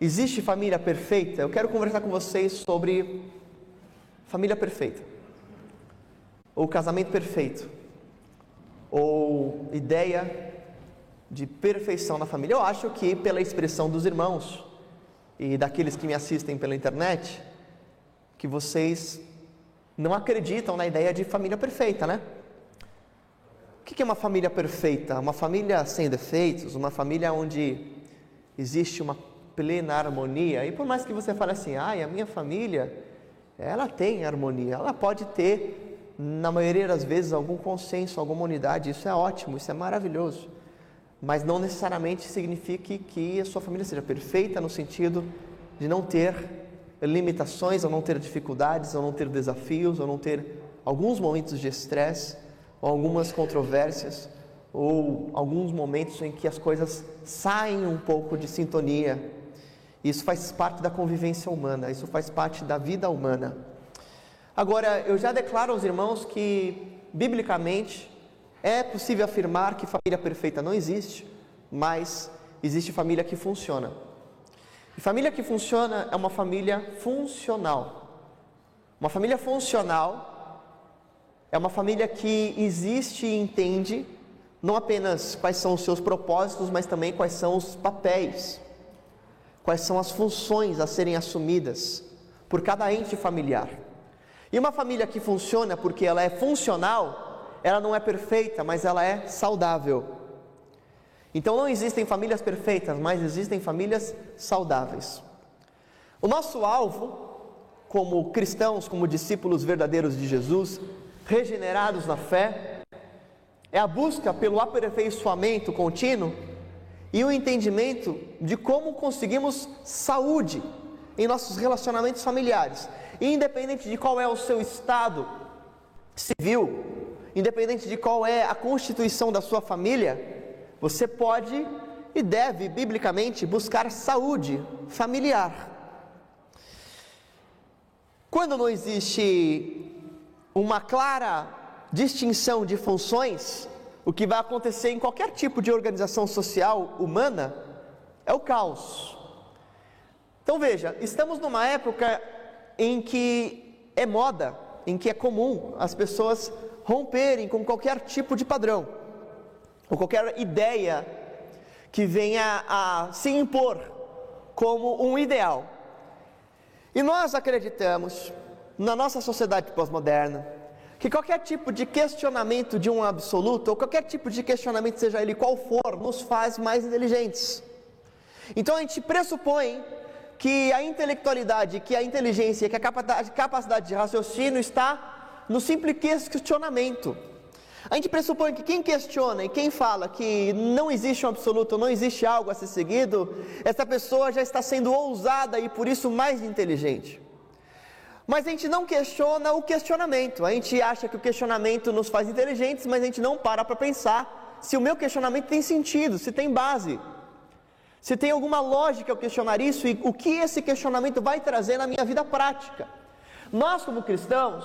Existe família perfeita? Eu quero conversar com vocês sobre família perfeita, ou casamento perfeito, ou ideia de perfeição na família. Eu acho que, pela expressão dos irmãos e daqueles que me assistem pela internet, que vocês não acreditam na ideia de família perfeita, né? O que é uma família perfeita? Uma família sem defeitos, uma família onde existe uma plena harmonia. E por mais que você fale assim, ai, a minha família, ela tem harmonia, ela pode ter, na maioria das vezes, algum consenso, alguma unidade, isso é ótimo, isso é maravilhoso. Mas não necessariamente signifique que a sua família seja perfeita no sentido de não ter limitações, ou não ter dificuldades, ou não ter desafios, ou não ter alguns momentos de estresse, ou algumas controvérsias, ou alguns momentos em que as coisas saem um pouco de sintonia isso faz parte da convivência humana, isso faz parte da vida humana. Agora, eu já declaro aos irmãos que, biblicamente, é possível afirmar que família perfeita não existe, mas existe família que funciona. E família que funciona é uma família funcional. Uma família funcional é uma família que existe e entende não apenas quais são os seus propósitos, mas também quais são os papéis quais são as funções a serem assumidas por cada ente familiar. E uma família que funciona porque ela é funcional, ela não é perfeita, mas ela é saudável. Então não existem famílias perfeitas, mas existem famílias saudáveis. O nosso alvo, como cristãos, como discípulos verdadeiros de Jesus, regenerados na fé, é a busca pelo aperfeiçoamento contínuo e o entendimento de como conseguimos saúde em nossos relacionamentos familiares, independente de qual é o seu estado civil, independente de qual é a constituição da sua família, você pode e deve, biblicamente, buscar saúde familiar. Quando não existe uma clara distinção de funções, o que vai acontecer em qualquer tipo de organização social humana é o caos. Então veja, estamos numa época em que é moda, em que é comum as pessoas romperem com qualquer tipo de padrão, ou qualquer ideia que venha a se impor como um ideal. E nós acreditamos, na nossa sociedade pós-moderna, que qualquer tipo de questionamento de um absoluto, ou qualquer tipo de questionamento, seja ele qual for, nos faz mais inteligentes. Então a gente pressupõe que a intelectualidade, que a inteligência, que a capacidade, de raciocínio está no simples questionamento. A gente pressupõe que quem questiona e quem fala que não existe um absoluto, não existe algo a ser seguido, essa pessoa já está sendo ousada e por isso mais inteligente. Mas a gente não questiona o questionamento. A gente acha que o questionamento nos faz inteligentes, mas a gente não para para pensar se o meu questionamento tem sentido, se tem base. Se tem alguma lógica ao questionar isso e o que esse questionamento vai trazer na minha vida prática. Nós, como cristãos,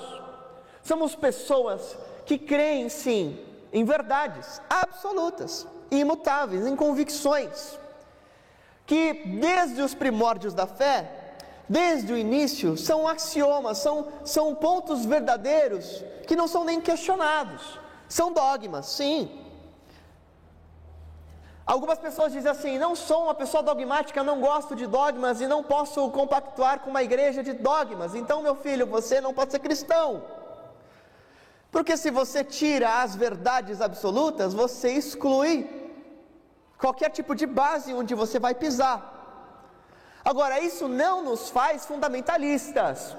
somos pessoas que creem sim em verdades absolutas, imutáveis, em convicções, que desde os primórdios da fé desde o início, são axiomas, são, são pontos verdadeiros que não são nem questionados. São dogmas, sim. Algumas pessoas dizem assim: não sou uma pessoa dogmática, não gosto de dogmas e não posso compactuar com uma igreja de dogmas. Então, meu filho, você não pode ser cristão. Porque se você tira as verdades absolutas, você exclui qualquer tipo de base onde você vai pisar. Agora, isso não nos faz fundamentalistas.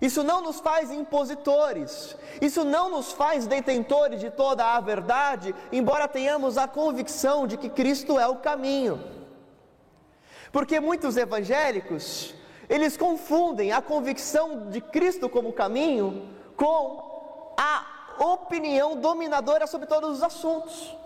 Isso não nos faz impositores, isso não nos faz detentores de toda a verdade, embora tenhamos a convicção de que Cristo é o caminho. Porque muitos evangélicos, eles confundem a convicção de Cristo como caminho com a opinião dominadora sobre todos os assuntos.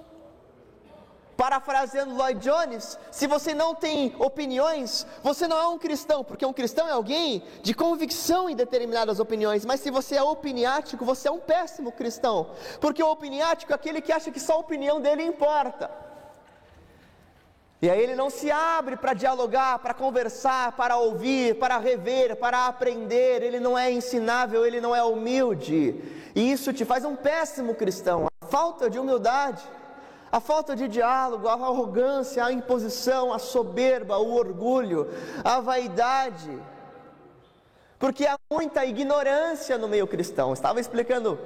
Parafraseando Lloyd Jones, se você não tem opiniões, você não é um cristão, porque um cristão é alguém de convicção em determinadas opiniões, mas se você é opiniático, você é um péssimo cristão, porque o opiniático é aquele que acha que só a opinião dele importa. E aí ele não se abre para dialogar, para conversar, para ouvir, para rever, para aprender, ele não é ensinável, ele não é humilde. E isso te faz um péssimo cristão. A falta de humildade, a falta de diálogo, a arrogância, a imposição, a soberba, o orgulho, a vaidade. Porque há muita ignorância no meio cristão. estava explicando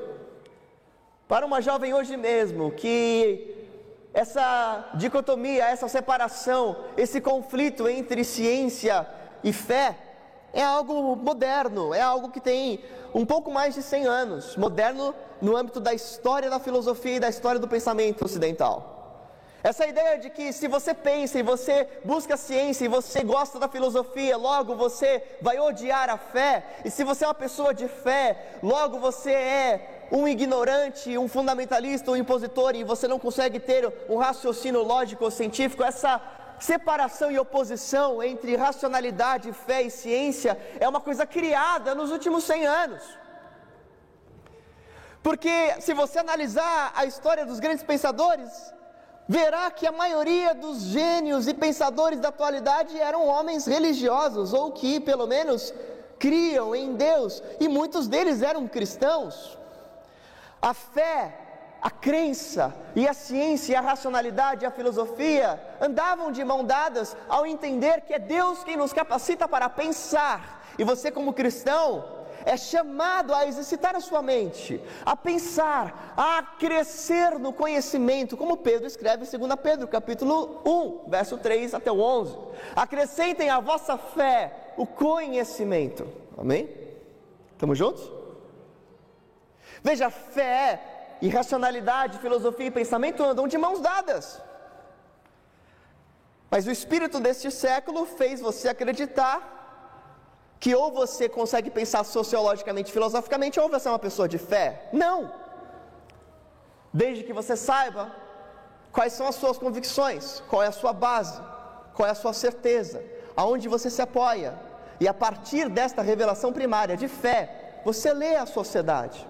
para uma jovem hoje mesmo que essa dicotomia, essa separação, esse conflito entre ciência e fé é algo moderno, é algo que tem um pouco mais de 100 anos, moderno no âmbito da história da filosofia e da história do pensamento ocidental. Essa ideia de que se você pensa e você busca a ciência e você gosta da filosofia, logo você vai odiar a fé, e se você é uma pessoa de fé, logo você é um ignorante, um fundamentalista, um impositor e você não consegue ter um raciocínio lógico ou científico, essa separação e oposição entre racionalidade, fé e ciência é uma coisa criada nos últimos 100 anos. Porque se você analisar a história dos grandes pensadores, verá que a maioria dos gênios e pensadores da atualidade eram homens religiosos, ou que, pelo menos, criam em Deus, e muitos deles eram cristãos. A fé, a crença e a ciência, a racionalidade e a filosofia andavam de mão dadas ao entender que é Deus quem nos capacita para pensar. E você, como cristão, é chamado a exercitar a sua mente, a pensar, a crescer no conhecimento, como Pedro escreve em 2 Pedro, capítulo 1, verso 3 até o 11. Acrescentem à vossa fé o conhecimento. Amém? Estamos juntos? Veja, fé, irracionalidade, filosofia e pensamento andam de mãos dadas. Mas o espírito deste século fez você acreditar que ou você consegue pensar sociologicamente, filosoficamente, ou você é uma pessoa de fé. Não! Desde que você saiba quais são as suas convicções, qual é a sua base, qual é a sua certeza, aonde você se apoia. E a partir desta revelação primária de fé, você lê a sociedade.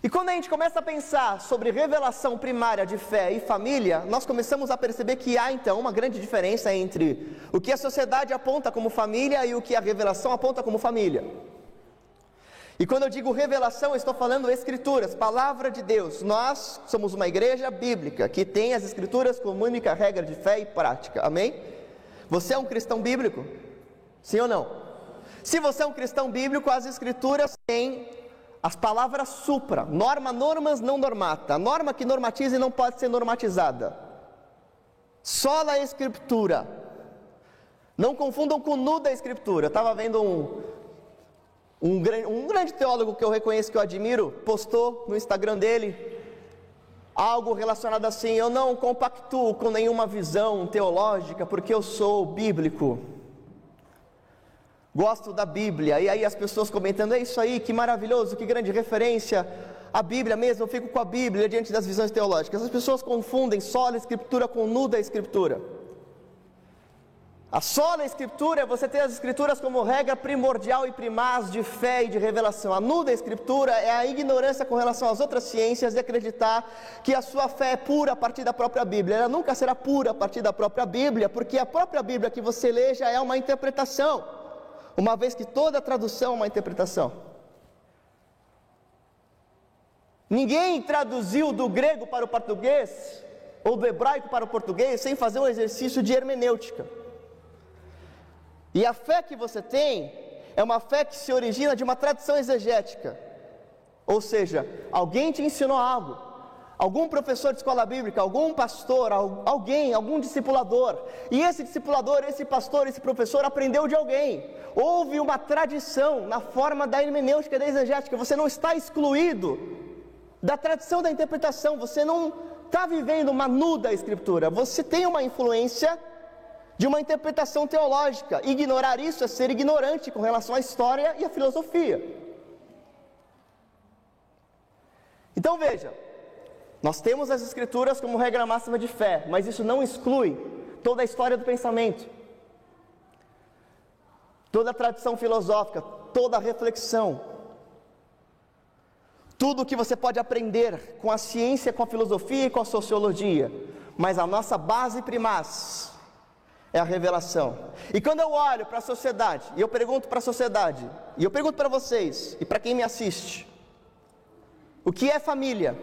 E quando a gente começa a pensar sobre revelação primária de fé e família, nós começamos a perceber que há então uma grande diferença entre o que a sociedade aponta como família e o que a revelação aponta como família. E quando eu digo revelação, eu estou falando escrituras, palavra de Deus. Nós somos uma igreja bíblica que tem as escrituras como única regra de fé e prática. Amém? Você é um cristão bíblico? Sim ou não? Se você é um cristão bíblico, as escrituras têm as palavras supra, norma, normas, não normata. A norma que normatiza e não pode ser normatizada. Sola a escritura. Não confundam com nu da escritura. Eu estava vendo um, um, um grande teólogo que eu reconheço, que eu admiro, postou no Instagram dele algo relacionado assim: Eu não compactuo com nenhuma visão teológica, porque eu sou bíblico gosto da Bíblia, e aí as pessoas comentando, é isso aí, que maravilhoso, que grande referência, a Bíblia mesmo, eu fico com a Bíblia diante das visões teológicas. As pessoas confundem sola escritura com nuda escritura. A sola escritura é você ter as escrituras como regra primordial e primaz de fé e de revelação. A nuda escritura é a ignorância com relação às outras ciências de acreditar que a sua fé é pura a partir da própria Bíblia. Ela nunca será pura a partir da própria Bíblia, porque a própria Bíblia que você lê já é uma interpretação uma vez que toda tradução é uma interpretação. Ninguém traduziu do grego para o português ou do hebraico para o português sem fazer um exercício de hermenêutica. E a fé que você tem é uma fé que se origina de uma tradição exegética. Ou seja, alguém te ensinou algo, algum professor de escola bíblica, algum pastor, alguém, algum discipulador. E esse discipulador, esse pastor, esse professor aprendeu de alguém. Houve uma tradição na forma da hermenêutica da exegética. Você não está excluído da tradição da interpretação. Você não está vivendo uma nuda escritura. Você tem uma influência de uma interpretação teológica. Ignorar isso é ser ignorante com relação à história e à filosofia. Então veja, nós temos as Escrituras como regra máxima de fé, mas isso não exclui toda a história do pensamento, toda a tradição filosófica, toda a reflexão, tudo o que você pode aprender com a ciência, com a filosofia e com a sociologia. mas a nossa base primaz é a revelação. E quando eu olho para a sociedade, e eu pergunto para a sociedade, e eu pergunto para vocês, e para quem me assiste, o que é família?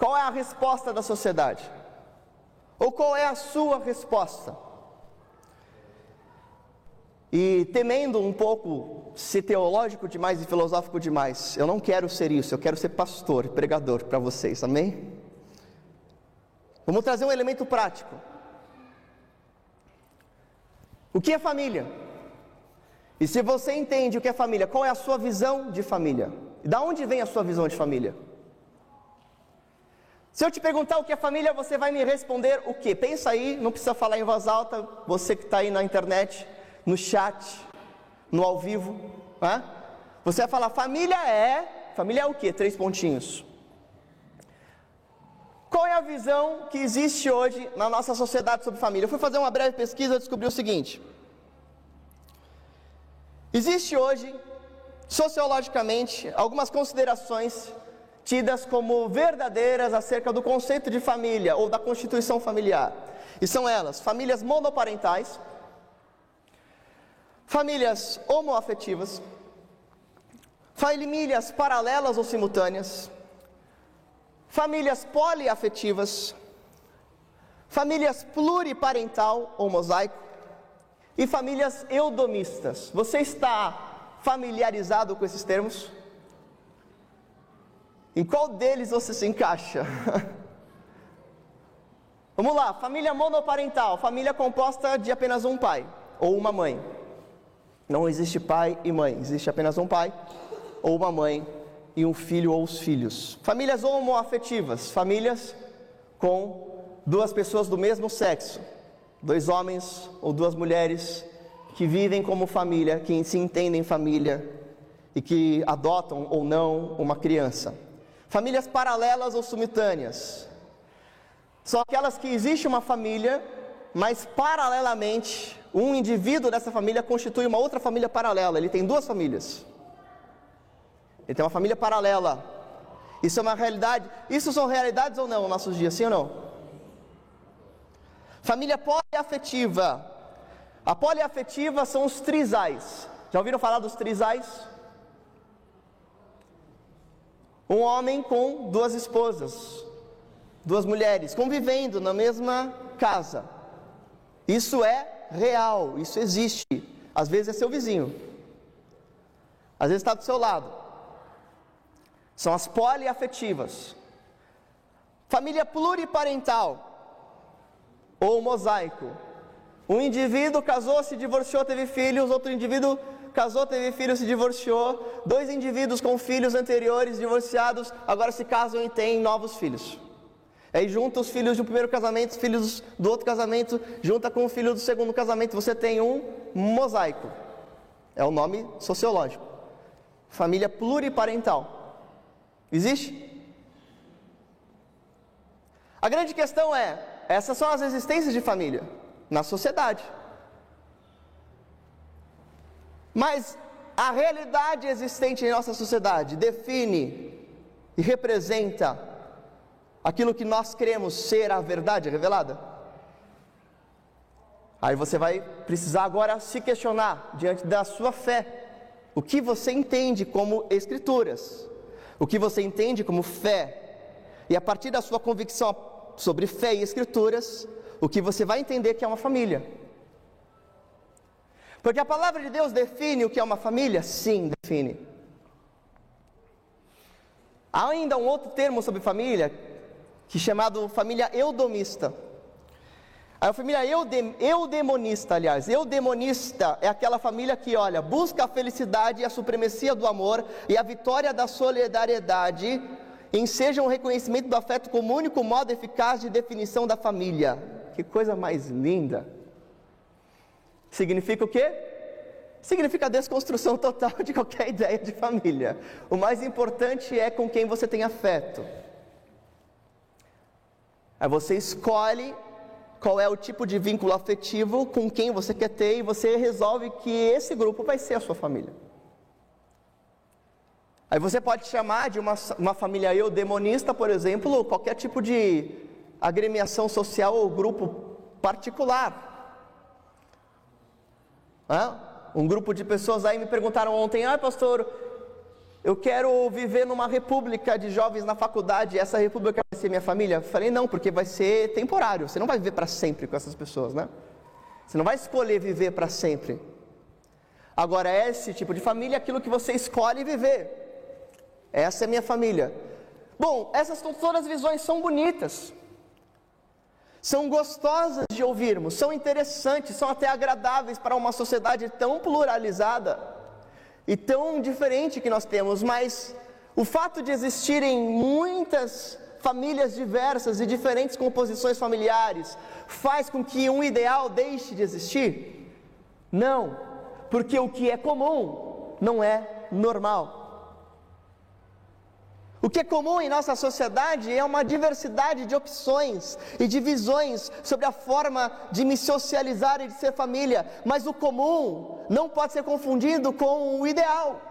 Qual é a resposta da sociedade? Ou qual é a sua resposta? E temendo um pouco ser teológico demais e filosófico demais, eu não quero ser isso, eu quero ser pastor, pregador para vocês, amém? Vamos trazer um elemento prático. O que é família? E se você entende o que é família, qual é a sua visão de família? E da onde vem a sua visão de família? Se eu te perguntar o que é família, você vai me responder o que? Pensa aí, não precisa falar em voz alta, você que está aí na internet, no chat, no ao vivo. Né? Você vai falar, família é. Família é o que? Três pontinhos. Qual é a visão que existe hoje na nossa sociedade sobre família? Eu fui fazer uma breve pesquisa e descobri o seguinte: existe hoje, sociologicamente, algumas considerações tidas como verdadeiras acerca do conceito de família ou da constituição familiar. E são elas: famílias monoparentais, famílias homoafetivas, famílias paralelas ou simultâneas, famílias poliafetivas, famílias pluriparental ou mosaico e famílias eudomistas. Você está familiarizado com esses termos? Em qual deles você se encaixa? Vamos lá, família monoparental, família composta de apenas um pai ou uma mãe. Não existe pai e mãe, existe apenas um pai ou uma mãe e um filho ou os filhos. Famílias homoafetivas, famílias com duas pessoas do mesmo sexo, dois homens ou duas mulheres que vivem como família, que se entendem família e que adotam ou não uma criança. Famílias paralelas ou simultâneas. São aquelas que existe uma família, mas paralelamente um indivíduo dessa família constitui uma outra família paralela. Ele tem duas famílias. Ele tem uma família paralela. Isso é uma realidade. Isso são realidades ou não nos nossos dias, sim ou não? Família poliafetiva. A poliafetiva são os trisais. Já ouviram falar dos trisais? Um homem com duas esposas, duas mulheres, convivendo na mesma casa. Isso é real, isso existe. Às vezes é seu vizinho, às vezes está do seu lado. São as poliafetivas. Família pluriparental ou mosaico. Um indivíduo casou, se divorciou, teve filhos, outro indivíduo casou, teve filho, se divorciou. Dois indivíduos com filhos anteriores divorciados agora se casam e têm novos filhos. Aí junta os filhos do primeiro casamento, os filhos do outro casamento, junta com o filho do segundo casamento, você tem um mosaico. É o nome sociológico. Família pluriparental. Existe? A grande questão é: essas são as existências de família na sociedade. Mas a realidade existente em nossa sociedade define e representa aquilo que nós queremos ser a verdade revelada? Aí você vai precisar agora se questionar diante da sua fé. O que você entende como escrituras? O que você entende como fé? E a partir da sua convicção sobre fé e escrituras, o que você vai entender que é uma família? Porque a palavra de Deus define o que é uma família? Sim, define. Há ainda um outro termo sobre família, que é chamado família eudomista. A família eudem, eudemonista, aliás, eudemonista é aquela família que, olha, busca a felicidade e a supremacia do amor e a vitória da solidariedade em seja um reconhecimento do afeto como único modo eficaz de definição da família. Que coisa mais linda! Significa o quê? Significa a desconstrução total de qualquer ideia de família. O mais importante é com quem você tem afeto. Aí você escolhe qual é o tipo de vínculo afetivo com quem você quer ter e você resolve que esse grupo vai ser a sua família. Aí você pode chamar de uma, uma família eudemonista, por exemplo, qualquer tipo de agremiação social ou grupo particular. Um grupo de pessoas aí me perguntaram ontem: ah, pastor, eu quero viver numa república de jovens na faculdade, essa república vai ser minha família? Eu falei: não, porque vai ser temporário, você não vai viver para sempre com essas pessoas, né? Você não vai escolher viver para sempre. Agora, esse tipo de família é aquilo que você escolhe viver. Essa é minha família. Bom, essas todas as visões são bonitas são gostosas de ouvirmos, são interessantes, são até agradáveis para uma sociedade tão pluralizada e tão diferente que nós temos, mas o fato de existirem muitas famílias diversas e diferentes composições familiares faz com que um ideal deixe de existir? Não, porque o que é comum não é normal. O que é comum em nossa sociedade é uma diversidade de opções e de visões sobre a forma de me socializar e de ser família, mas o comum não pode ser confundido com o ideal.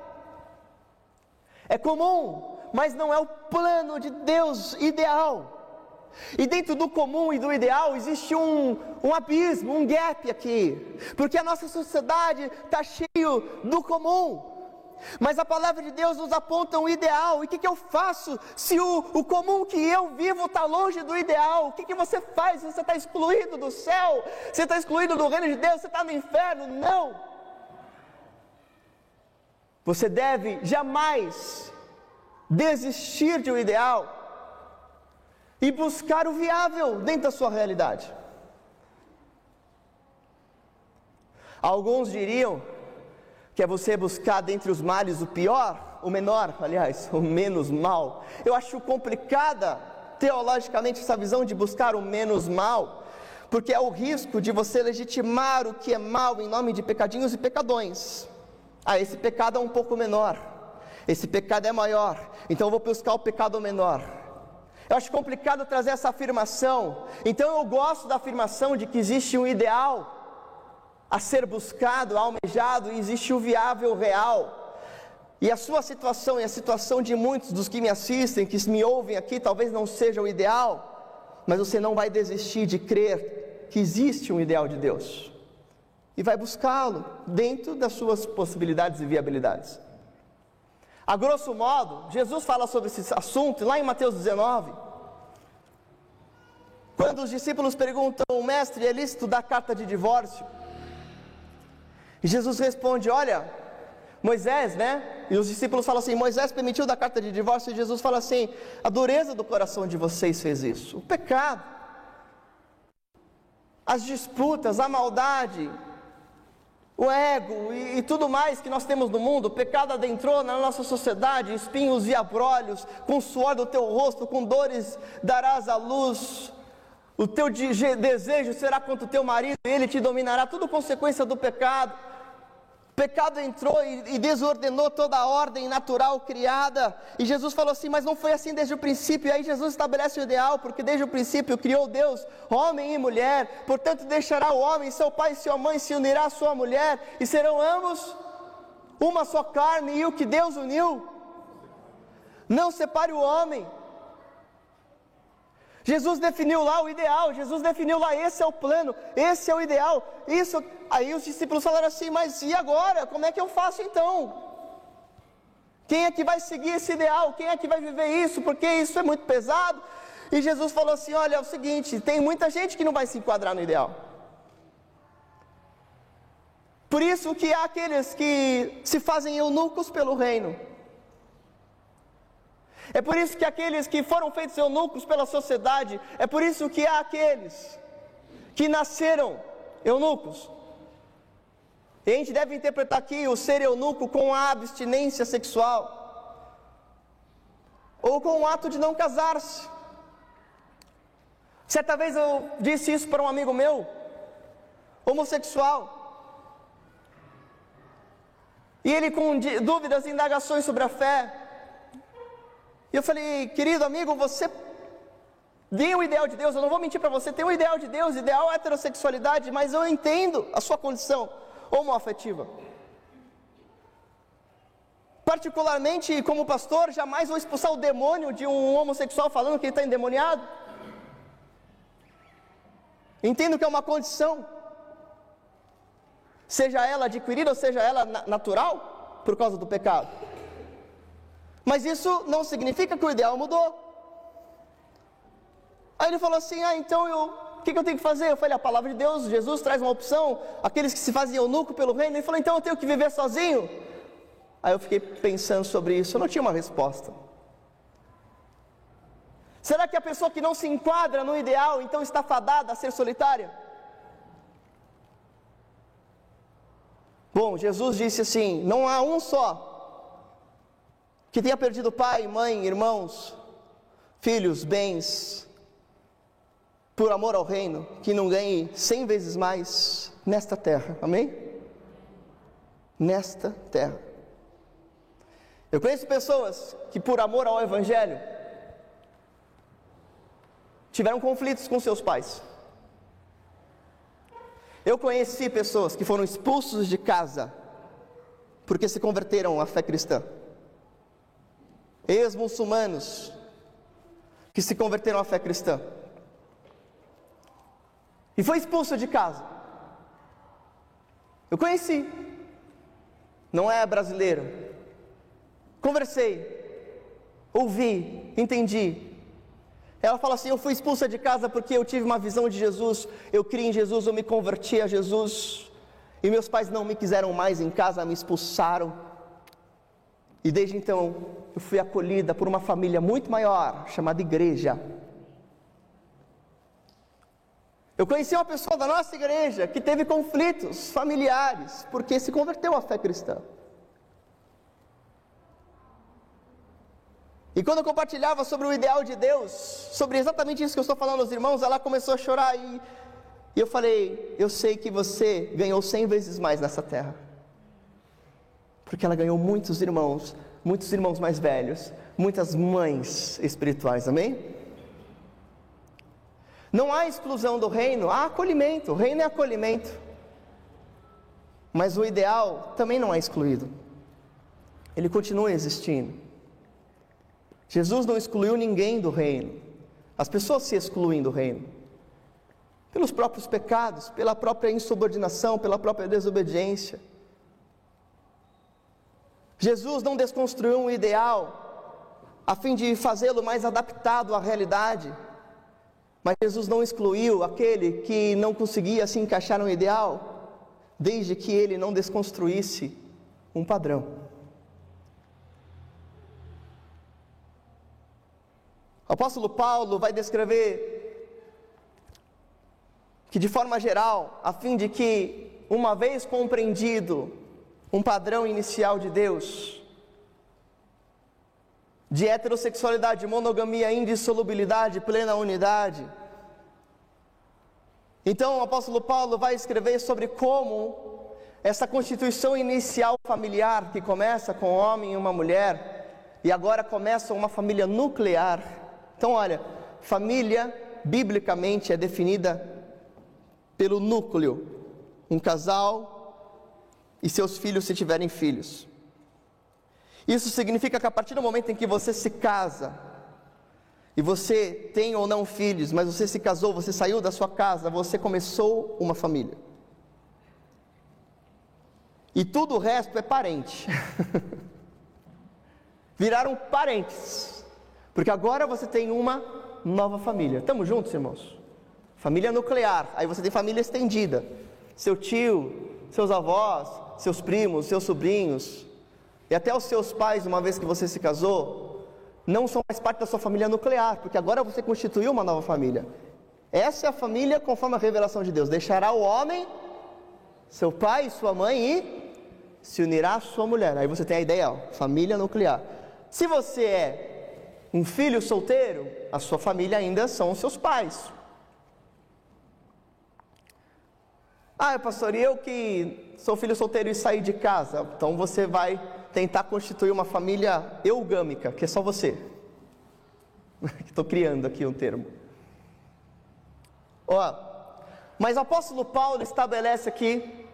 É comum, mas não é o plano de Deus ideal. E dentro do comum e do ideal existe um, um abismo, um gap aqui, porque a nossa sociedade está cheio do comum. Mas a palavra de Deus nos aponta um ideal. E o que, que eu faço se o, o comum que eu vivo está longe do ideal? O que, que você faz se você está excluído do céu? Você está excluído do reino de Deus? Você está no inferno? Não! Você deve jamais desistir de um ideal e buscar o viável dentro da sua realidade. Alguns diriam que é você buscar dentre os males o pior, o menor, aliás, o menos mal. Eu acho complicada teologicamente essa visão de buscar o menos mal, porque é o risco de você legitimar o que é mal em nome de pecadinhos e pecadões. Ah, esse pecado é um pouco menor, esse pecado é maior, então eu vou buscar o pecado menor. Eu acho complicado trazer essa afirmação, então eu gosto da afirmação de que existe um ideal a ser buscado, almejado, existe o viável real. E a sua situação e a situação de muitos dos que me assistem, que me ouvem aqui, talvez não seja o ideal, mas você não vai desistir de crer que existe um ideal de Deus. E vai buscá-lo dentro das suas possibilidades e viabilidades. A grosso modo, Jesus fala sobre esse assunto lá em Mateus 19. Quando os discípulos perguntam, mestre, é lícito dar carta de divórcio? E Jesus responde: Olha, Moisés, né? E os discípulos falam assim: Moisés permitiu dar carta de divórcio, e Jesus fala assim: a dureza do coração de vocês fez isso. O pecado, as disputas, a maldade, o ego e, e, tudo mais que nós temos no mundo, o pecado adentrou na nossa sociedade, espinhos e abrolhos, com suor do teu rosto, com dores darás à luz. O teu desejo será contra o teu marido, ele te dominará, tudo consequência do pecado pecado entrou e, e, desordenou toda a ordem natural criada. E Jesus falou assim: Mas não foi assim desde o princípio. E aí Jesus estabelece o ideal, porque desde o princípio criou Deus, homem e mulher. Portanto, deixará o homem, seu pai e sua mãe, se unirá à sua mulher, e serão ambos uma só carne. E o que Deus uniu, não separe o homem. Jesus definiu lá o ideal, Jesus definiu lá, esse é o plano, esse é o ideal. Isso, aí os discípulos falaram assim, mas e agora? Como é que eu faço então? Quem é que vai seguir esse ideal? Quem é que vai viver isso? Porque isso é muito pesado. E Jesus falou assim: olha, é o seguinte, tem muita gente que não vai se enquadrar no ideal. Por isso que há aqueles que se fazem eunucos pelo reino. É por isso que aqueles que foram feitos eunucos pela sociedade, é por isso que há aqueles que nasceram eunucos. E a gente deve interpretar aqui o ser eunuco com a abstinência sexual, ou com o ato de não casar-se. Certa vez eu disse isso para um amigo meu, homossexual. E ele, com dúvidas e indagações sobre a fé, e eu falei, querido amigo, você tem o ideal de Deus, eu não vou mentir para você, tem o ideal de Deus, ideal heterossexualidade, mas eu entendo a sua condição homoafetiva. Particularmente como pastor, jamais vou expulsar o demônio de um homossexual falando que ele está endemoniado. Entendo que é uma condição, seja ela adquirida ou seja ela natural, por causa do pecado. Mas isso não significa que o ideal mudou. Aí ele falou assim: Ah, então eu, o que, que, eu tenho que fazer? Eu falei: A palavra de Deus, Jesus traz uma opção. Aqueles que se fazem eunuco pelo reino. Ele falou: Então eu tenho que viver sozinho. Aí eu fiquei pensando sobre isso. Eu não tinha uma resposta. Será que a pessoa que não se enquadra no ideal, então está fadada a ser solitária? Bom, Jesus disse assim: não há um só que tenha perdido pai, mãe, irmãos, filhos, bens, por amor ao reino, que não ganhe cem vezes mais nesta terra, amém? Nesta terra. Eu conheço pessoas que, por amor ao Evangelho, tiveram conflitos com seus pais. Eu conheci pessoas que foram expulsos de casa porque se converteram à fé cristã. Ex-muçulmanos que se converteram à fé cristã. E foi expulso de casa. Eu conheci. Não é brasileiro. Conversei. Ouvi, entendi. Ela fala assim: Eu fui expulsa de casa porque eu tive uma visão de Jesus, eu criei em Jesus, eu me converti a Jesus, e meus pais não me quiseram mais em casa, me expulsaram. E desde então eu fui acolhida por uma família muito maior, chamada igreja. Eu conheci uma pessoa da nossa igreja que teve conflitos familiares porque se converteu à fé cristã. E quando eu compartilhava sobre o ideal de Deus, sobre exatamente isso que eu estou falando aos irmãos, ela começou a chorar e, e eu falei: Eu sei que você ganhou cem vezes mais nessa terra, porque ela ganhou muitos irmãos, muitos irmãos mais velhos, muitas mães espirituais, amém? Não há exclusão do reino, há acolhimento, o reino é acolhimento. Mas o ideal também não é excluído, ele continua existindo. Jesus não excluiu ninguém do reino. As pessoas se excluem do reino. Pelos próprios pecados, pela própria insubordinação, pela própria desobediência. Jesus não desconstruiu um ideal a fim de fazê-lo mais adaptado à realidade. Mas Jesus não excluiu aquele que não conseguia se encaixar no ideal, desde que ele não desconstruísse um padrão. O apóstolo Paulo vai descrever que, de forma geral, a fim de que, uma vez compreendido um padrão inicial de Deus, de heterossexualidade, monogamia, indissolubilidade, plena unidade, então o apóstolo Paulo vai escrever sobre como essa constituição inicial familiar, que começa com um homem e uma mulher, e agora começa uma família nuclear, então, olha, família, biblicamente, é definida pelo núcleo: um casal e seus filhos, se tiverem filhos. Isso significa que a partir do momento em que você se casa, e você tem ou não filhos, mas você se casou, você saiu da sua casa, você começou uma família. E tudo o resto é parente. Viraram parentes. Porque agora você tem uma nova família. Estamos juntos, irmãos? Família nuclear. Aí você tem família estendida. Seu tio, seus avós, seus primos, seus sobrinhos. E até os seus pais, uma vez que você se casou, não são mais parte da sua família nuclear, porque agora você constituiu uma nova família. Essa é a família conforme a revelação de Deus. Deixará o homem, seu pai e sua mãe e se unirá à sua mulher. Aí você tem a ideia, ó, família nuclear. Se você é um filho solteiro, a sua família ainda são os seus pais. Ah, pastor, e eu que sou filho solteiro e saí de casa? Então você vai tentar constituir uma família eugâmica, que é só você. Estou criando aqui um termo. Ó, mas o apóstolo Paulo estabelece aqui,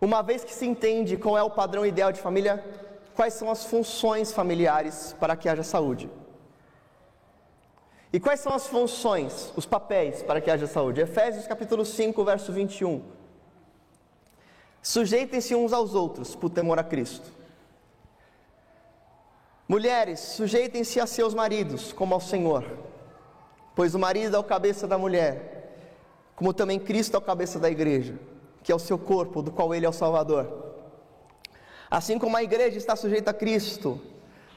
uma vez que se entende qual é o padrão ideal de família, quais são as funções familiares para que haja saúde. E quais são as funções, os papéis para que haja saúde? Efésios capítulo 5, verso 21. Sujeitem-se uns aos outros por temor a Cristo. Mulheres, sujeitem-se a seus maridos como ao Senhor, pois o marido é o cabeça da mulher, como também Cristo é o cabeça da igreja, que é o seu corpo, do qual ele é o Salvador. Assim como a igreja está sujeita a Cristo,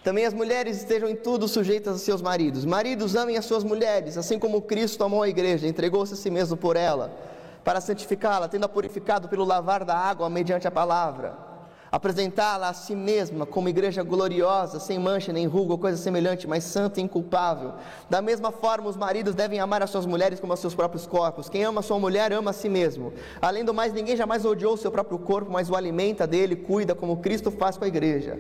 também as mulheres estejam em tudo sujeitas a seus maridos. Maridos, amem as suas mulheres, assim como Cristo amou a igreja, entregou-se a si mesmo por ela, para santificá-la, tendo-a purificado pelo lavar da água mediante a palavra. Apresentá-la a si mesma como igreja gloriosa, sem mancha nem ruga ou coisa semelhante, mas santa e inculpável. Da mesma forma, os maridos devem amar as suas mulheres como os seus próprios corpos. Quem ama sua mulher, ama a si mesmo. Além do mais, ninguém jamais odiou o seu próprio corpo, mas o alimenta dele, cuida, como Cristo faz com a igreja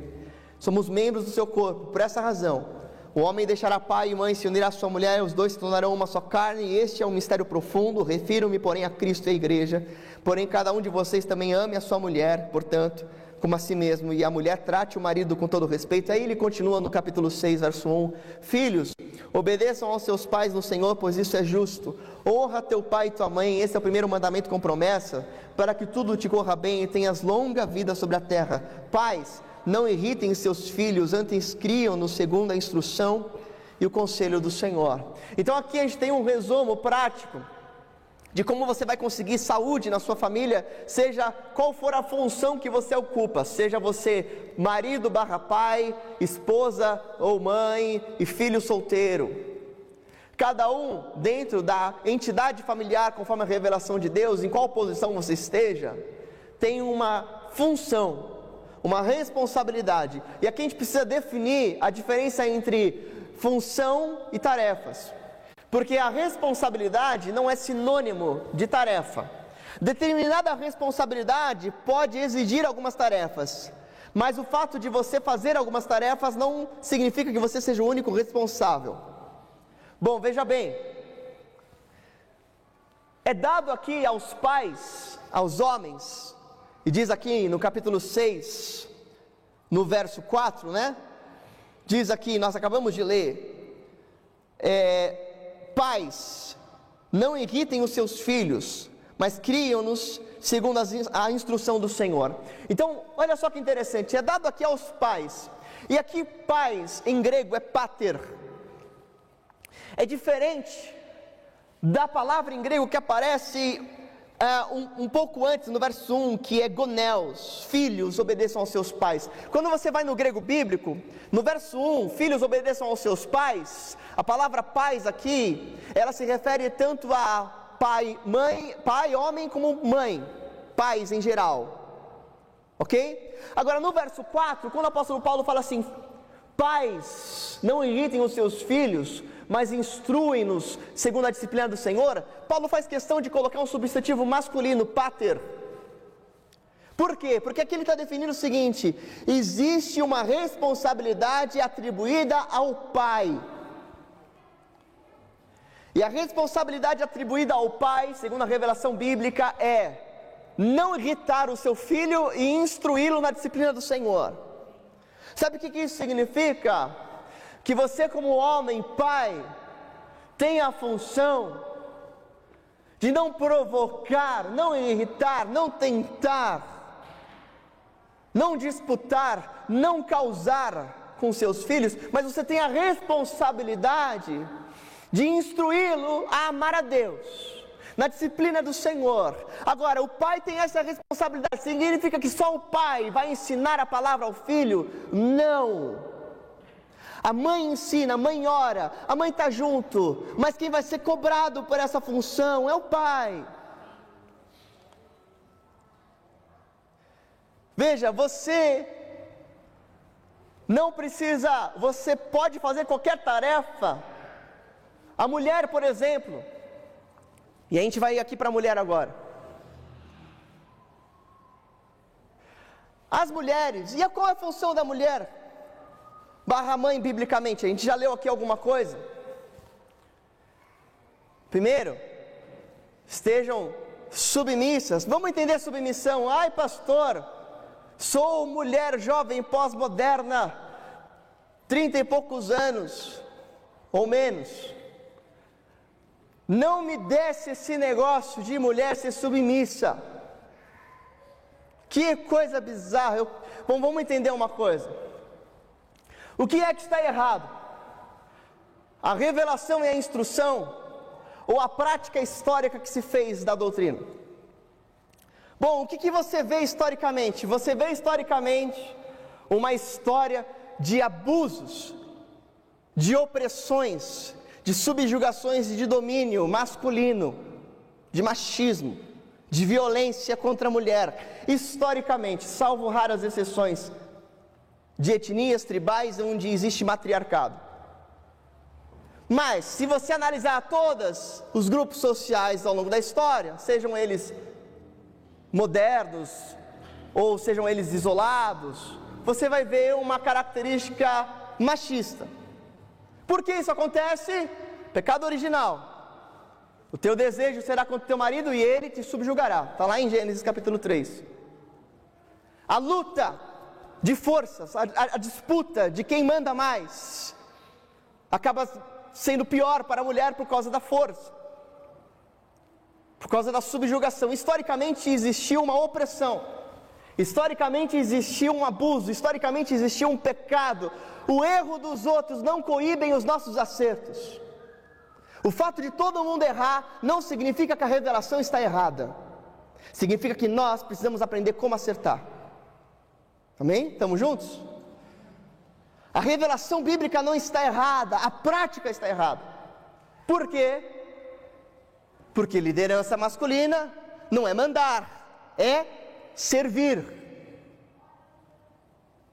Somos membros do seu corpo, por essa razão. O homem deixará pai e mãe, se unirá à sua mulher, os dois se tornarão uma só carne, e este é um mistério profundo. Refiro-me, porém, a Cristo e a igreja. Porém, cada um de vocês também ame a sua mulher, portanto, como a si mesmo, e a mulher trate o marido com todo respeito. Aí ele continua no capítulo 6, verso 1: Filhos, obedeçam aos seus pais no Senhor, pois isso é justo. Honra teu pai e tua mãe, esse é o primeiro mandamento com promessa, para que tudo te corra bem e tenhas longa vida sobre a terra. Pais, não irritem seus filhos, antes criam-nos segundo a instrução e o conselho do Senhor. Então aqui a gente tem um resumo prático de como você vai conseguir saúde na sua família, seja qual for a função que você ocupa, seja você marido barra pai, esposa ou mãe e filho solteiro. Cada um dentro da entidade familiar, conforme a revelação de Deus, em qual posição você esteja, tem uma função uma responsabilidade. E aqui a gente precisa definir a diferença entre função e tarefas. Porque a responsabilidade não é sinônimo de tarefa. Determinada responsabilidade pode exigir algumas tarefas, mas o fato de você fazer algumas tarefas não significa que você seja o único responsável. Bom, veja bem, é dado aqui aos pais, aos homens, e diz aqui no capítulo 6, no verso 4, né? Diz aqui, nós acabamos de ler: é, Pais, não irritem os seus filhos, mas criam-nos segundo a instrução do Senhor. Então, olha só que interessante: é dado aqui aos pais, e aqui pais em grego é pater, é diferente da palavra em grego que aparece uh, um, um, pouco antes, no verso 1, que é Gonels, filhos obedeçam aos seus pais. Quando você vai no grego bíblico, no verso 1, filhos obedeçam aos seus pais, a palavra pais aqui, ela se refere tanto a pai, mãe, pai, homem, como mãe, pais em geral. Ok? Agora no verso 4, quando o apóstolo Paulo fala assim, pais, não irritem os seus filhos, mas instruem-nos segundo a disciplina do Senhor, Paulo faz questão de colocar um substantivo masculino, pater. Por quê? Porque aqui ele está definindo o seguinte: existe uma responsabilidade atribuída ao pai. E a responsabilidade atribuída ao pai, segundo a revelação bíblica, é não irritar o seu filho e instruí-lo na disciplina do Senhor. Sabe o que isso significa? Que você, como homem, pai, tem a função de não provocar, não irritar, não tentar, não disputar, não causar com seus filhos, mas você tem a responsabilidade de instruí-lo a amar a Deus, na disciplina do Senhor. Agora, o pai tem essa responsabilidade, significa que só o pai vai ensinar a palavra ao filho? Não. A mãe ensina, a mãe ora, a mãe está junto, mas quem vai ser cobrado por essa função é o pai. Veja, você não precisa, você pode fazer qualquer tarefa. A mulher, por exemplo, e a gente vai aqui para a mulher agora. As mulheres, e qual é a função da mulher? Barra mãe biblicamente? A gente já leu aqui alguma coisa? Primeiro, estejam submissas. Vamos entender submissão. Ai, pastor, sou mulher jovem pós-moderna, trinta e poucos anos ou menos. Não me desse esse negócio de mulher ser submissa. Que coisa bizarra. Eu, bom, vamos entender uma coisa. O que é que está errado? A revelação e a instrução ou a prática histórica que se fez da doutrina? Bom, o que, que você vê historicamente? Você vê historicamente uma história de abusos, de opressões, de subjugações e de domínio masculino, de machismo, de violência contra a mulher, historicamente, salvo raras exceções, de etnias tribais onde existe matriarcado. Mas, se você analisar todos os grupos sociais ao longo da história, sejam eles modernos ou sejam eles isolados, você vai ver uma característica machista. Por que isso acontece? Pecado original. O teu desejo será contra o teu marido e ele te subjugará. Está lá em Gênesis capítulo 3. A luta de forças, a, a, a disputa de quem manda mais, acaba sendo pior para a mulher por causa da força, por causa da subjugação. Historicamente existiu uma opressão, historicamente existiu um abuso, historicamente existiu um pecado. O erro dos outros não coíbem os nossos acertos. O fato de todo mundo errar não significa que a revelação está errada. Significa que nós precisamos aprender como acertar. Amém? Estamos juntos? A revelação bíblica não está errada, a prática está errada. Por quê? Porque liderança masculina não é mandar, é servir.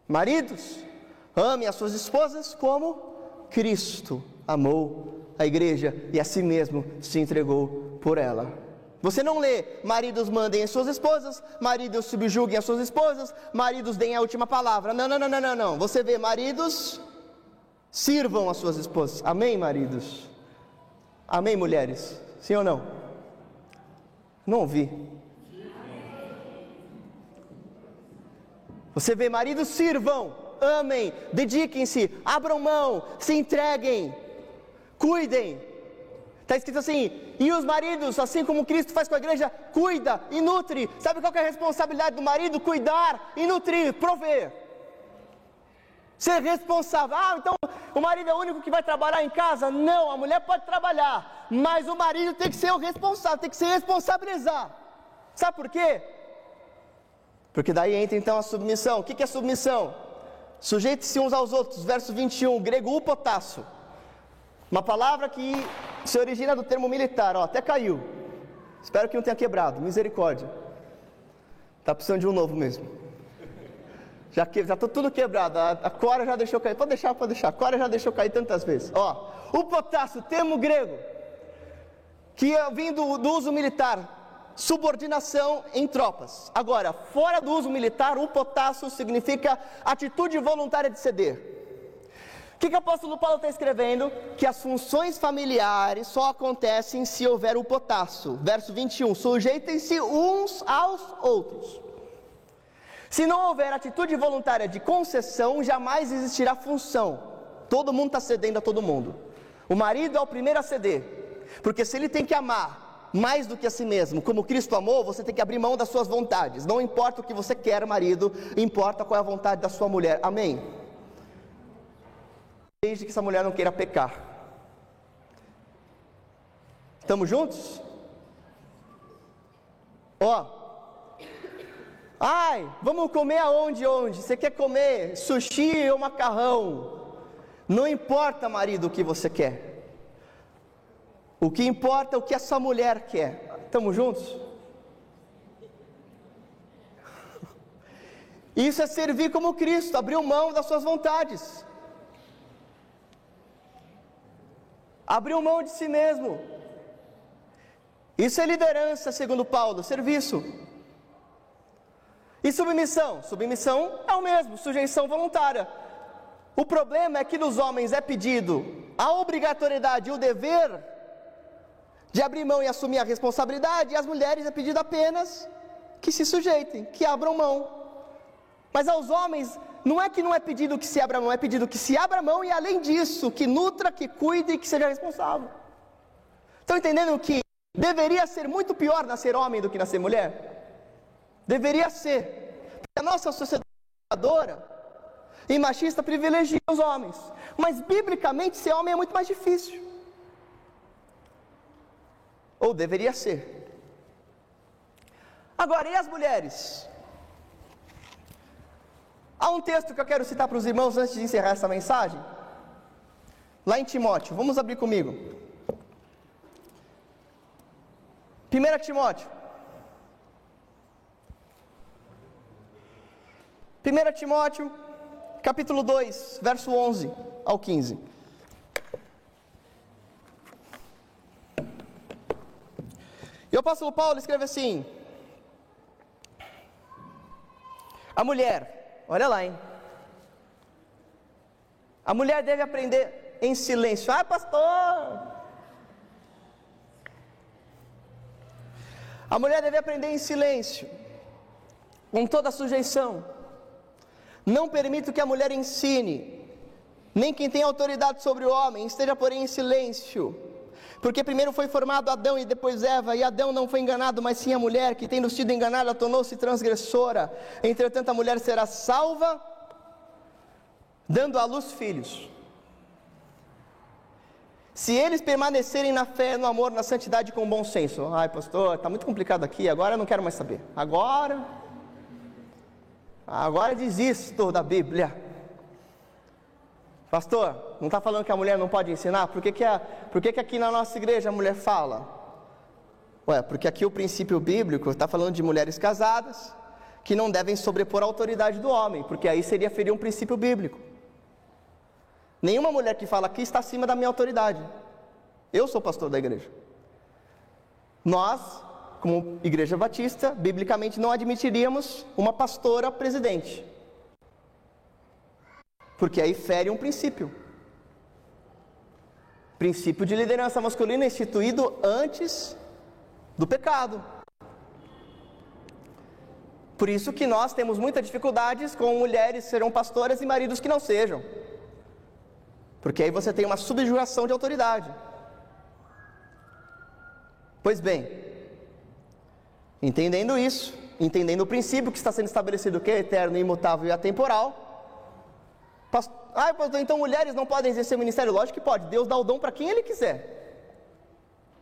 Maridos, amem as suas esposas como Cristo amou a igreja e a si mesmo se entregou por ela. Você não lê, maridos mandem as suas esposas, maridos subjuguem as suas esposas, maridos deem a última palavra. Não, não, não, não, não, não. Você vê, maridos sirvam as suas esposas. Amém, maridos? Amém, mulheres? Sim ou não? Não ouvi. Você vê, maridos sirvam, amem, dediquem-se, abram mão, se entreguem, cuidem. Está escrito assim: e os maridos, assim como Cristo faz com a igreja, cuida e nutre. Sabe qual é a responsabilidade do marido? Cuidar e nutrir, prover. Ser responsável. Ah, então o marido é o único que vai trabalhar em casa? Não, a mulher pode trabalhar, mas o marido tem que ser o responsável, tem que se responsabilizar. Sabe por quê? Porque daí entra então a submissão. O que é submissão? Sujeite-se uns aos outros, verso 21, grego upotássio. Uma palavra que se origina do termo militar, ó, até caiu. Espero que não tenha quebrado, misericórdia. Está precisando de um novo mesmo. Já que já está tudo quebrado, a, a Cora já deixou cair. Pode deixar, pode deixar. A Cora já deixou cair tantas vezes. Ó, o potássio, termo grego, que é vindo do uso militar, subordinação em tropas. Agora, fora do uso militar, o potássio significa atitude voluntária de ceder. O que, que o apóstolo Paulo está escrevendo? Que as funções familiares só acontecem se houver o potássio. Verso 21: sujeitem-se uns aos outros. Se não houver atitude voluntária de concessão, jamais existirá função. Todo mundo está cedendo a todo mundo. O marido é o primeiro a ceder, porque se ele tem que amar mais do que a si mesmo, como Cristo amou, você tem que abrir mão das suas vontades. Não importa o que você quer, marido, importa qual é a vontade da sua mulher. Amém desde que essa mulher não queira pecar. Estamos juntos? Ó, ai, vamos comer aonde? Onde? Você quer comer sushi ou macarrão? Não importa, marido, o que você quer. O que importa é o que essa mulher quer. Estamos juntos? Isso é servir como Cristo, abriu mão das suas vontades. Abriu mão de si mesmo. Isso é liderança, segundo Paulo, serviço. E submissão? Submissão é o mesmo, sujeição voluntária. O problema é que nos homens é pedido a obrigatoriedade e o dever de abrir mão e assumir a responsabilidade, e às mulheres é pedido apenas que se sujeitem, que abram mão. Mas aos homens não é que não é pedido que se abra mão, é pedido que se abra mão e além disso, que nutra, que cuide e que seja responsável. Estão entendendo que deveria ser muito pior nascer homem do que nascer mulher? Deveria ser. Porque a nossa sociedade e machista privilegia os homens. Mas biblicamente ser homem é muito mais difícil. Ou deveria ser. Agora, e as mulheres? Há um texto que eu quero citar para os irmãos antes de encerrar essa mensagem. Lá em Timóteo, vamos abrir comigo. 1 Timóteo. 1 Timóteo, capítulo 2, verso 11 ao 15. E o apóstolo Paulo escreve assim: A mulher, olha lá, hein? A mulher deve aprender em silêncio. Ah, pastor! A mulher deve aprender em silêncio, com toda sujeição. Não permito que a mulher ensine, nem quem tem autoridade sobre o homem, esteja porém em silêncio porque primeiro foi formado Adão e depois Eva, e Adão não foi enganado, mas sim a mulher, que tendo sido enganada, tornou-se transgressora. Entretanto, a mulher será salva, dando à luz filhos. Se eles permanecerem na fé, no amor, na santidade com bom senso. Ai, pastor, está muito complicado aqui, agora eu não quero mais saber. Agora, agora desisto da Bíblia. Pastor, não está falando que a mulher não pode ensinar? Por que, que, a, por que, que aqui na nossa igreja a mulher fala? Ué, porque aqui o princípio bíblico está falando de mulheres casadas que não devem sobrepor a autoridade do homem, porque aí seria ferir um princípio bíblico. Nenhuma mulher que fala aqui está acima da minha autoridade. Eu sou pastor da igreja. Nós, como igreja batista, biblicamente não admitiríamos uma pastora presidente porque aí fere um princípio. Princípio de liderança masculina instituído antes do pecado. Por isso que nós temos muitas dificuldades com mulheres serão pastoras e maridos que não sejam. Porque aí você tem uma subjugação de autoridade. Pois bem, entendendo isso, entendendo o princípio que está sendo estabelecido que é eterno, imutável e atemporal, ah, pastor, então mulheres não podem exercer o ministério? Lógico que pode. Deus dá o dom para quem Ele quiser.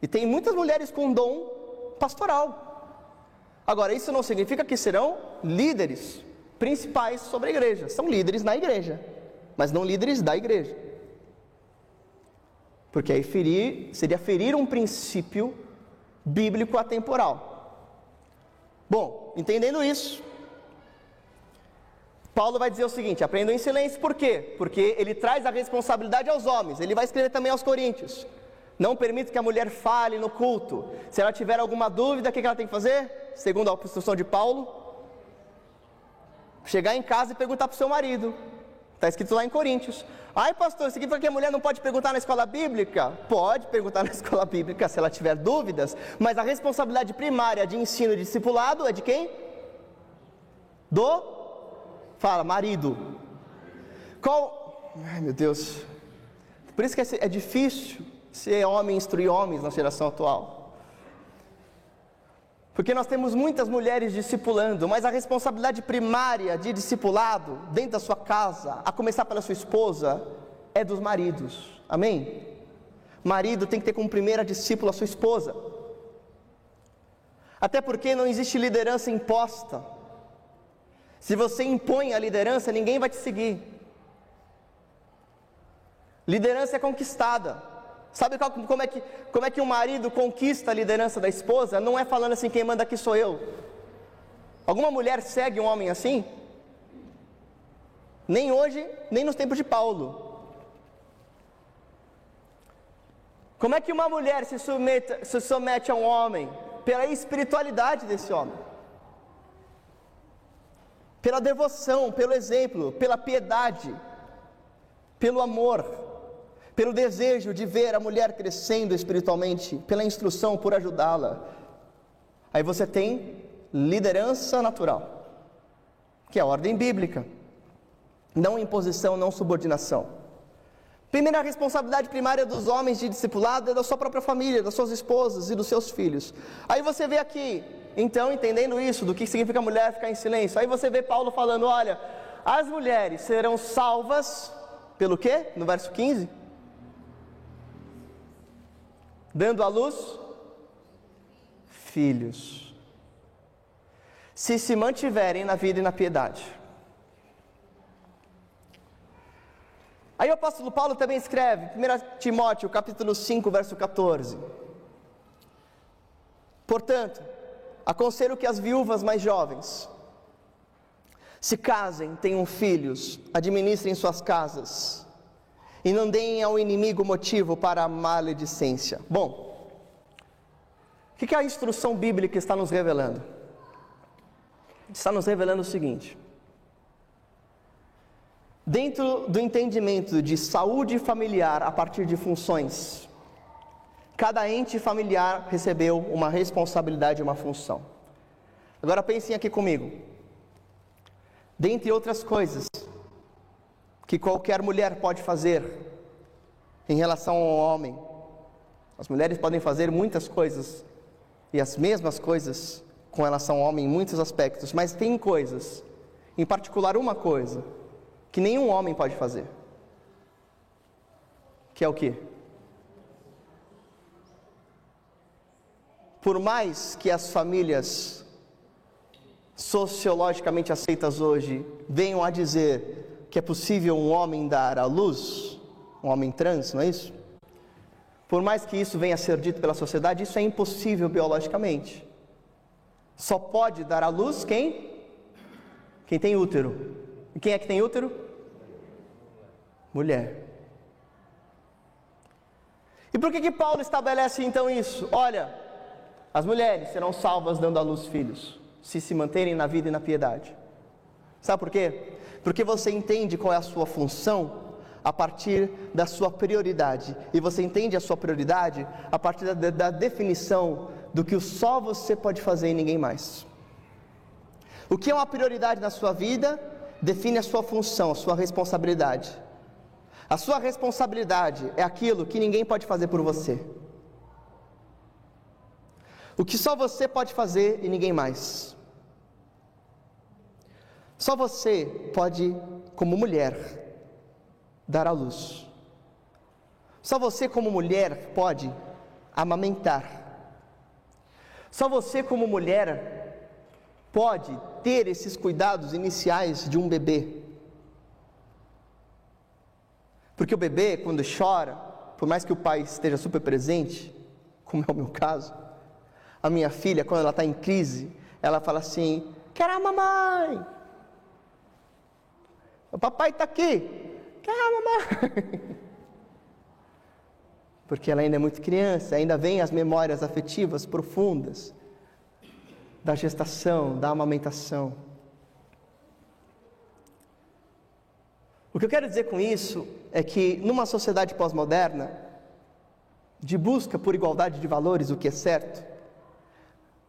E tem muitas mulheres com dom pastoral. Agora, isso não significa que serão líderes principais sobre a igreja. São líderes na igreja, mas não líderes da igreja. Porque aí ferir, seria ferir um princípio bíblico atemporal. Bom, entendendo isso, Paulo vai dizer o seguinte: aprendam em silêncio, por quê? Porque ele traz a responsabilidade aos homens, ele vai escrever também aos Coríntios. Não permita que a mulher fale no culto. Se ela tiver alguma dúvida, o que ela tem que fazer? Segundo a instrução de Paulo, chegar em casa e perguntar para o seu marido. Está escrito lá em Coríntios. Ai, pastor, significa que a mulher não pode perguntar na escola bíblica? Pode perguntar na escola bíblica se ela tiver dúvidas, mas a responsabilidade primária de ensino e discipulado é de quem? Do Fala, marido. Qual. Ai meu Deus. Por isso que é difícil ser homem instruir homens na geração atual. Porque nós temos muitas mulheres discipulando, mas a responsabilidade primária de discipulado dentro da sua casa, a começar pela sua esposa, é dos maridos. Amém? Marido tem que ter como primeira discípula a sua esposa. Até porque não existe liderança imposta. Se você impõe a liderança, ninguém vai te seguir. Liderança é conquistada. Sabe qual, como, é que, como é que um marido conquista a liderança da esposa? Não é falando assim, quem manda aqui sou eu. Alguma mulher segue um homem assim? Nem hoje, nem nos tempos de Paulo. Como é que uma mulher se, submete, se a um homem? Pela espiritualidade desse homem pela devoção, pelo exemplo, pela piedade, pelo amor, pelo desejo de ver a mulher crescendo espiritualmente, pela instrução, por ajudá-la. Aí você tem liderança natural, que é a ordem bíblica, não imposição, não subordinação. Primeira responsabilidade primária dos homens de discipulado é da sua própria família, das suas esposas e dos seus filhos. Aí você vê aqui, então, entendendo isso, do que significa mulher ficar em silêncio, aí você vê Paulo falando: olha, as mulheres serão salvas pelo quê? No verso 15: dando à luz filhos, se se mantiverem na vida e na piedade. Aí o apóstolo Paulo também escreve, 1 Timóteo, capítulo 5, verso 14. Portanto, aconselho que as viúvas mais jovens se casem, tenham filhos, administrem suas casas e não deem ao inimigo motivo para a maledicência. Bom, o que, que a instrução bíblica está nos revelando? Está nos revelando o seguinte: Dentro do entendimento de saúde familiar a partir de funções, cada ente familiar recebeu uma responsabilidade e uma função. Agora pensem aqui comigo. Dentre outras coisas que qualquer mulher pode fazer em relação ao homem, as mulheres podem fazer muitas coisas e as mesmas coisas com relação ao homem em muitos aspectos, mas tem coisas, em particular uma coisa, que nenhum homem pode fazer. Que é o que? Por mais que as famílias sociologicamente aceitas hoje venham a dizer que é possível um homem dar à luz, um homem trans, não é isso? Por mais que isso venha a ser dito pela sociedade, isso é impossível biologicamente. Só pode dar à luz quem? Quem tem útero. E quem é que tem útero? mulher. E por que, que Paulo estabelece então isso? Olha, as mulheres serão salvas dando à luz filhos, se se manterem na vida e na piedade. Sabe por quê? Porque você entende qual é a sua função a partir da sua prioridade. E você entende a sua prioridade a partir da, da definição do que só você pode fazer e ninguém mais. O que é uma prioridade na sua vida define a sua função, a sua responsabilidade. A sua responsabilidade é aquilo que ninguém pode fazer por você. O que só você pode fazer e ninguém mais. Só você pode, como mulher, dar à luz. Só você, como mulher, pode amamentar. Só você, como mulher, pode ter esses cuidados iniciais de um bebê. Porque o bebê, quando chora, por mais que o pai esteja super presente, como é o meu caso, a minha filha, quando ela está em crise, ela fala assim: Quero a mamãe. O papai está aqui. Quero a mamãe. Porque ela ainda é muito criança, ainda vem as memórias afetivas profundas da gestação, da amamentação. O que eu quero dizer com isso é que numa sociedade pós-moderna, de busca por igualdade de valores, o que é certo,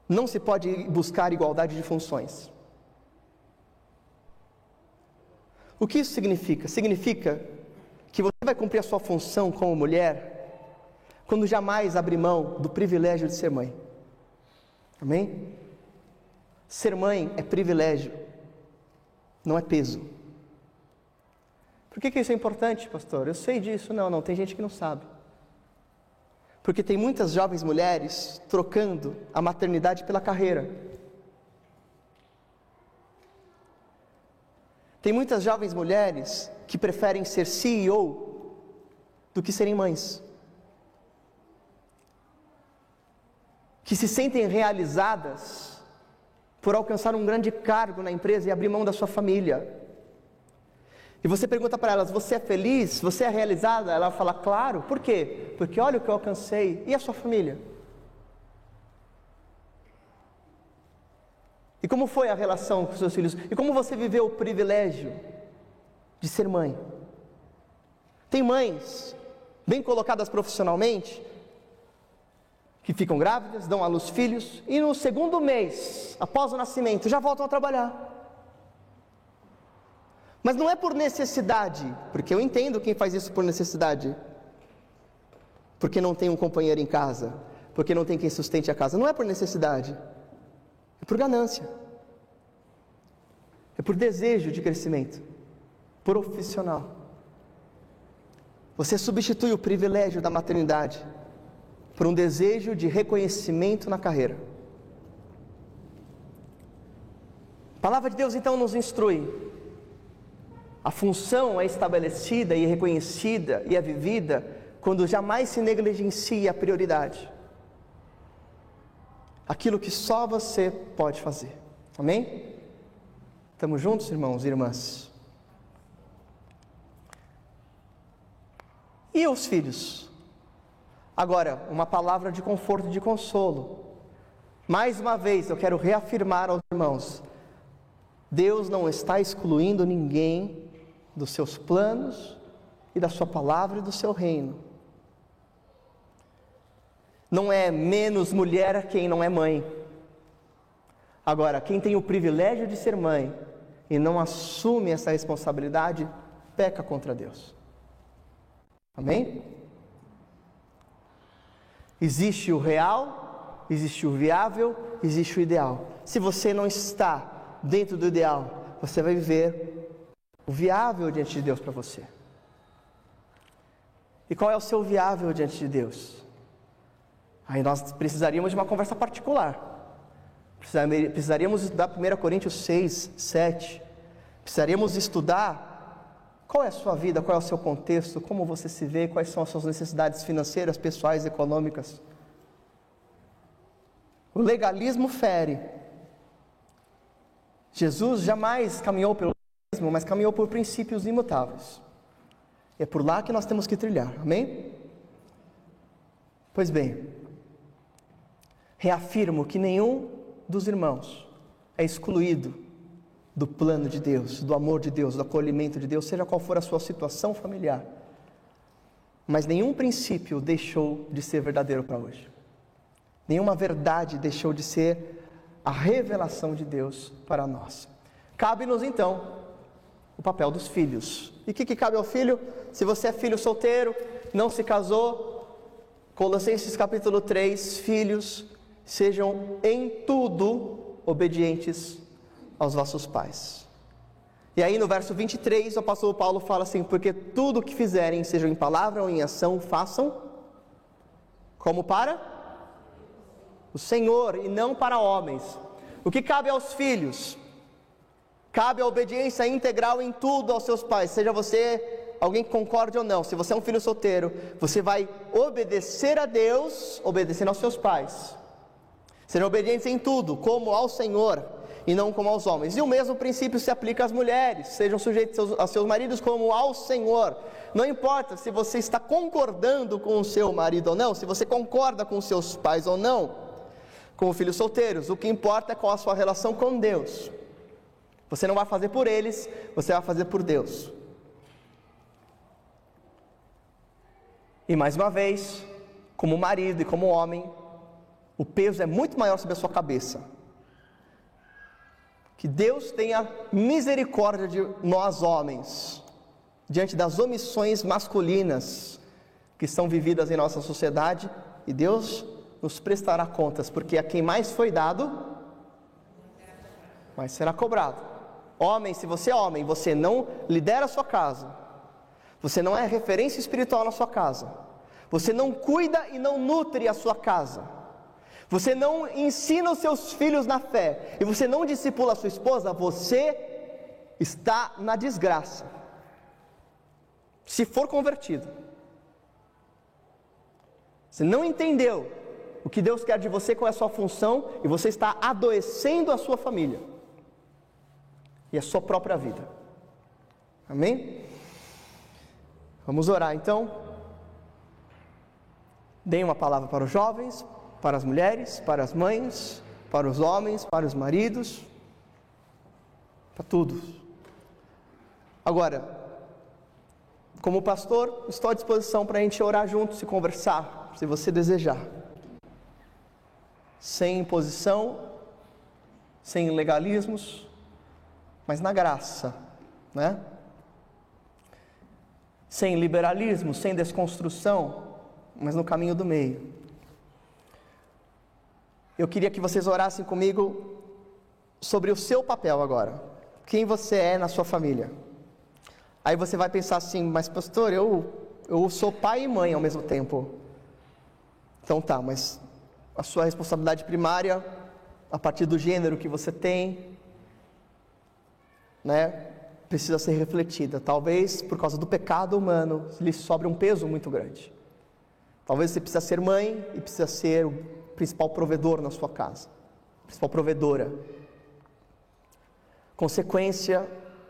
não se pode buscar igualdade de funções. O que isso significa? Significa que você vai cumprir a sua função como mulher quando jamais abrir mão do privilégio de ser mãe. Amém? Ser mãe é privilégio, não é peso. Por que, que isso é importante, pastor? Eu sei disso. Não, não, tem gente que não sabe. Porque tem muitas jovens mulheres trocando a maternidade pela carreira. Tem muitas jovens mulheres que preferem ser CEO do que serem mães. Que se sentem realizadas por alcançar um grande cargo na empresa e abrir mão da sua família. E você pergunta para elas: Você é feliz? Você é realizada? Ela fala: Claro. Por quê? Porque olha o que eu alcancei. E a sua família? E como foi a relação com seus filhos? E como você viveu o privilégio de ser mãe? Tem mães bem colocadas profissionalmente que ficam grávidas, dão à luz filhos e no segundo mês, após o nascimento, já voltam a trabalhar. Mas não é por necessidade, porque eu entendo quem faz isso por necessidade. Porque não tem um companheiro em casa, porque não tem quem sustente a casa. Não é por necessidade, é por ganância, é por desejo de crescimento profissional. Você substitui o privilégio da maternidade por um desejo de reconhecimento na carreira. A palavra de Deus então nos instrui. A função é estabelecida e reconhecida e é vivida quando jamais se negligencia a prioridade. Aquilo que só você pode fazer. Amém? Estamos juntos, irmãos e irmãs? E os filhos? Agora, uma palavra de conforto e de consolo. Mais uma vez, eu quero reafirmar aos irmãos: Deus não está excluindo ninguém dos seus planos e da sua palavra e do seu reino. Não é menos mulher quem não é mãe. Agora, quem tem o privilégio de ser mãe e não assume essa responsabilidade, peca contra Deus. Amém? Existe o real, existe o viável, existe o ideal. Se você não está dentro do ideal, você vai viver o viável diante de Deus para você. E qual é o seu viável diante de Deus? Aí nós precisaríamos de uma conversa particular. Precisaríamos estudar 1 Coríntios 6, 7. Precisaríamos estudar qual é a sua vida, qual é o seu contexto, como você se vê, quais são as suas necessidades financeiras, pessoais, econômicas. O legalismo fere. Jesus jamais caminhou pelo mas caminhou por princípios imutáveis. É por lá que nós temos que trilhar, amém? Pois bem, reafirmo que nenhum dos irmãos é excluído do plano de Deus, do amor de Deus, do acolhimento de Deus, seja qual for a sua situação familiar. Mas nenhum princípio deixou de ser verdadeiro para hoje. Nenhuma verdade deixou de ser a revelação de Deus para nós. Cabe-nos então o papel dos filhos. E o que, que cabe ao filho? Se você é filho solteiro, não se casou, Colossenses capítulo 3, filhos, sejam em tudo obedientes aos vossos pais. E aí no verso 23, o apóstolo Paulo fala assim: Porque tudo o que fizerem, seja em palavra ou em ação, façam como para o Senhor e não para homens. O que cabe aos filhos? Cabe a obediência integral em tudo aos seus pais, seja você alguém que concorde ou não. Se você é um filho solteiro, você vai obedecer a Deus, obedecendo aos seus pais. Serão obedientes em tudo, como ao Senhor e não como aos homens. E o mesmo princípio se aplica às mulheres, sejam sujeitos aos seus maridos como ao Senhor. Não importa se você está concordando com o seu marido ou não, se você concorda com seus pais ou não, com filhos solteiros, o que importa é qual a sua relação com Deus. Você não vai fazer por eles, você vai fazer por Deus. E mais uma vez, como marido e como homem, o peso é muito maior sobre a sua cabeça que Deus tenha misericórdia de nós homens, diante das omissões masculinas que são vividas em nossa sociedade, e Deus nos prestará contas, porque a quem mais foi dado, mais será cobrado. Homem, se você é homem, você não lidera a sua casa, você não é referência espiritual na sua casa, você não cuida e não nutre a sua casa, você não ensina os seus filhos na fé e você não discipula a sua esposa, você está na desgraça. Se for convertido. Você não entendeu o que Deus quer de você, qual é a sua função, e você está adoecendo a sua família e a sua própria vida. Amém? Vamos orar então. Deem uma palavra para os jovens, para as mulheres, para as mães, para os homens, para os maridos, para todos. Agora, como pastor, estou à disposição para a gente orar juntos e conversar, se você desejar. Sem imposição, sem legalismos, mas na graça, né? sem liberalismo, sem desconstrução, mas no caminho do meio. Eu queria que vocês orassem comigo sobre o seu papel agora. Quem você é na sua família. Aí você vai pensar assim, mas pastor, eu, eu sou pai e mãe ao mesmo tempo. Então tá, mas a sua responsabilidade primária, a partir do gênero que você tem, né, precisa ser refletida. Talvez por causa do pecado humano lhe sobre um peso muito grande. Talvez você precisa ser mãe e precisa ser o principal provedor na sua casa, principal provedora. Consequência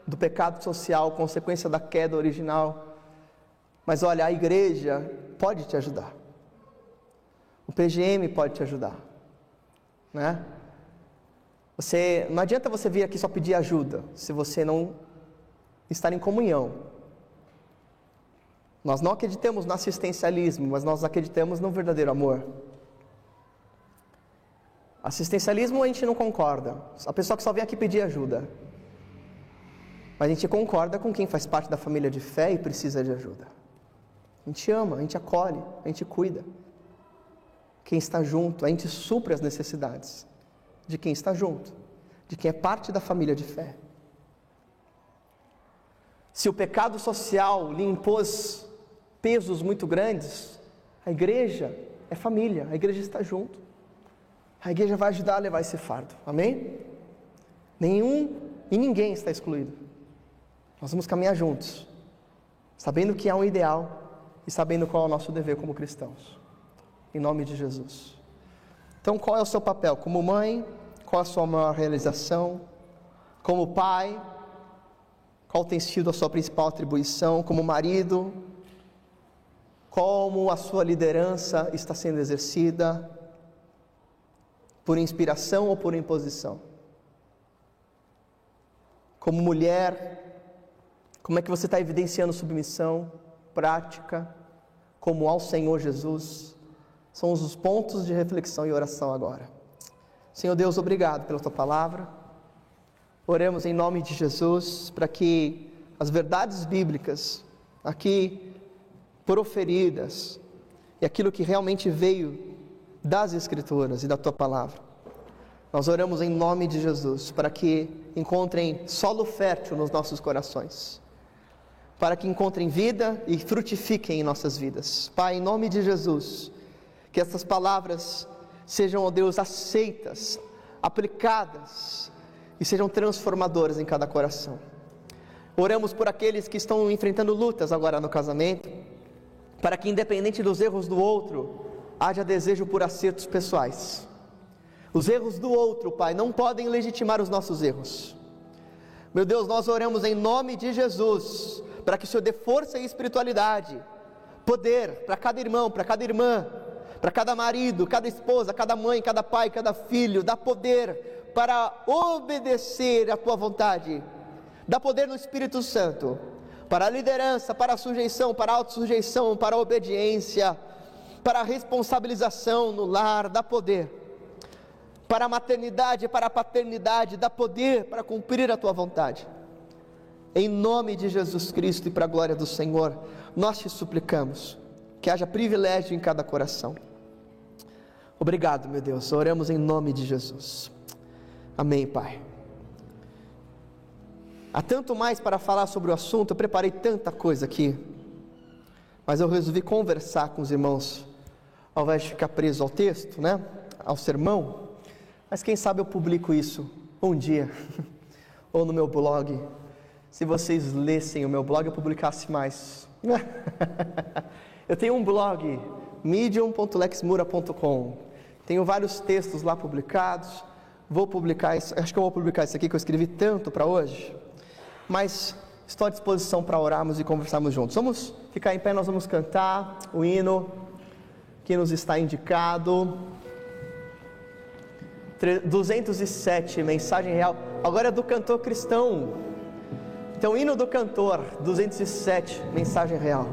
do pecado social, consequência da queda original. Mas olha, a igreja pode te ajudar. O PGM pode te ajudar, né? Você não adianta você vir aqui só pedir ajuda se você não estar em comunhão. Nós não acreditamos no assistencialismo, mas nós acreditamos no verdadeiro amor. Assistencialismo a gente não concorda. A pessoa que só vem aqui pedir ajuda. Mas a gente concorda com quem faz parte da família de fé e precisa de ajuda. A gente ama, a gente acolhe, a gente cuida. Quem está junto, a gente supre as necessidades de quem está junto, de quem é parte da família de fé. Se o pecado social lhe impôs pesos muito grandes, a igreja é família, a igreja está junto. A igreja vai ajudar a levar esse fardo. Amém? Nenhum e ninguém está excluído. Nós vamos caminhar juntos, sabendo que há um ideal e sabendo qual é o nosso dever como cristãos. Em nome de Jesus. Então, qual é o seu papel? Como mãe, qual a sua maior realização? Como pai, qual tem sido a sua principal atribuição como marido? Como a sua liderança está sendo exercida? Por inspiração ou por imposição? Como mulher, como é que você está evidenciando submissão, prática, como ao Senhor Jesus? São os pontos de reflexão e oração agora. Senhor Deus, obrigado pela tua palavra. Oremos em nome de Jesus para que as verdades bíblicas aqui proferidas e aquilo que realmente veio das Escrituras e da tua palavra. Nós oramos em nome de Jesus para que encontrem solo fértil nos nossos corações, para que encontrem vida e frutifiquem em nossas vidas. Pai, em nome de Jesus, que essas palavras sejam, ó Deus, aceitas, aplicadas e sejam transformadoras em cada coração. Oramos por aqueles que estão enfrentando lutas agora no casamento, para que, independente dos erros do outro, haja desejo por acertos pessoais. Os erros do outro, Pai, não podem legitimar os nossos erros. Meu Deus, nós oramos em nome de Jesus, para que o Senhor dê força e espiritualidade, poder para cada irmão, para cada irmã, para cada marido, cada esposa, cada mãe, cada pai, cada filho, dá poder para obedecer à tua vontade. Dá poder no Espírito Santo para a liderança, para a sujeição, para a autossujeição, para a obediência, para a responsabilização no lar, dá poder. Para a maternidade, para a paternidade, dá poder para cumprir a tua vontade. Em nome de Jesus Cristo e para a glória do Senhor, nós te suplicamos que haja privilégio em cada coração. Obrigado, meu Deus. Oramos em nome de Jesus. Amém, Pai. Há tanto mais para falar sobre o assunto, eu preparei tanta coisa aqui, mas eu resolvi conversar com os irmãos, ao invés de ficar preso ao texto, né, ao sermão. Mas quem sabe eu publico isso um dia, ou no meu blog. Se vocês lessem o meu blog, eu publicasse mais. eu tenho um blog, medium.lexmura.com. Tenho vários textos lá publicados Vou publicar isso, acho que eu vou publicar isso aqui que eu escrevi tanto para hoje, mas estou à disposição para orarmos e conversarmos juntos. Vamos ficar em pé, nós vamos cantar o hino que nos está indicado. 207, mensagem real. Agora é do cantor cristão. Então, hino do cantor, 207, mensagem real.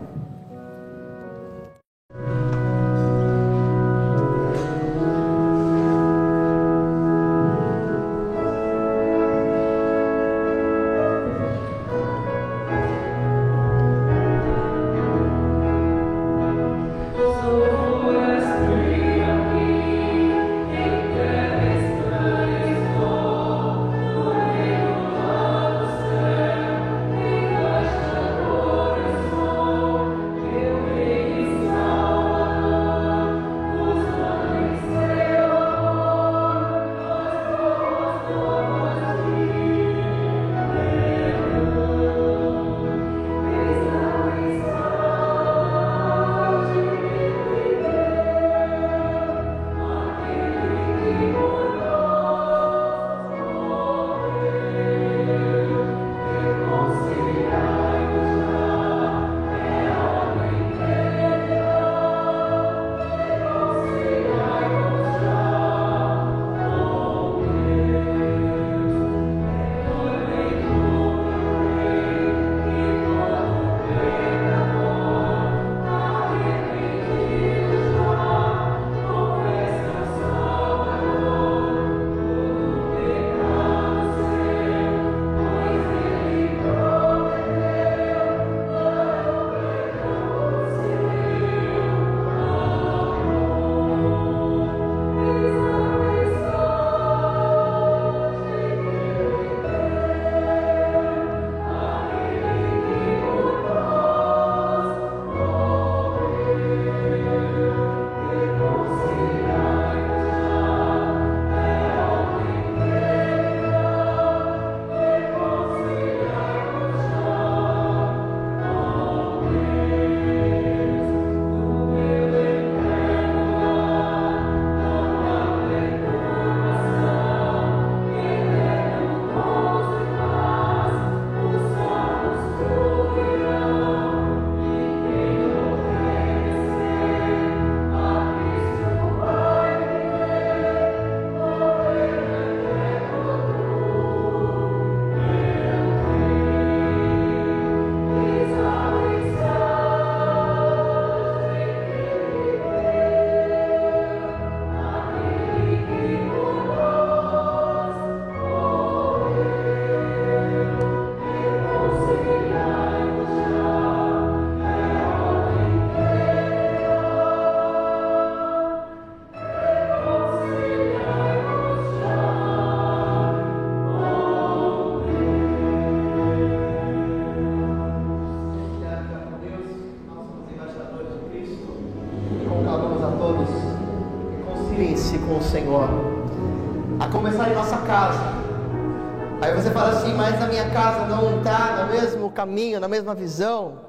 Caminho, na mesma visão.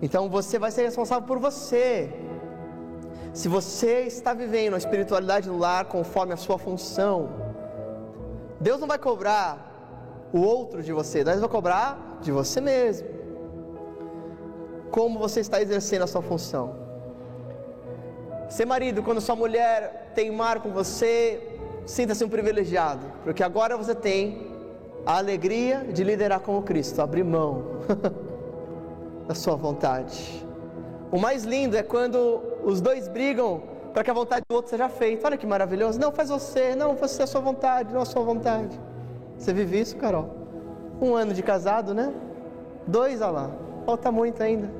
Então você vai ser responsável por você. Se você está vivendo a espiritualidade no lar conforme a sua função, Deus não vai cobrar o outro de você, Deus vai cobrar de você mesmo. Como você está exercendo a sua função. Ser marido, quando sua mulher teimar com você, sinta-se um privilegiado, porque agora você tem a alegria de liderar como Cristo, abrir mão da sua vontade. O mais lindo é quando os dois brigam para que a vontade do outro seja feita. Olha que maravilhoso. Não, faz você, não, você a sua vontade, não a sua vontade. Você vive isso, Carol? Um ano de casado, né? Dois, olha lá. Falta muito ainda.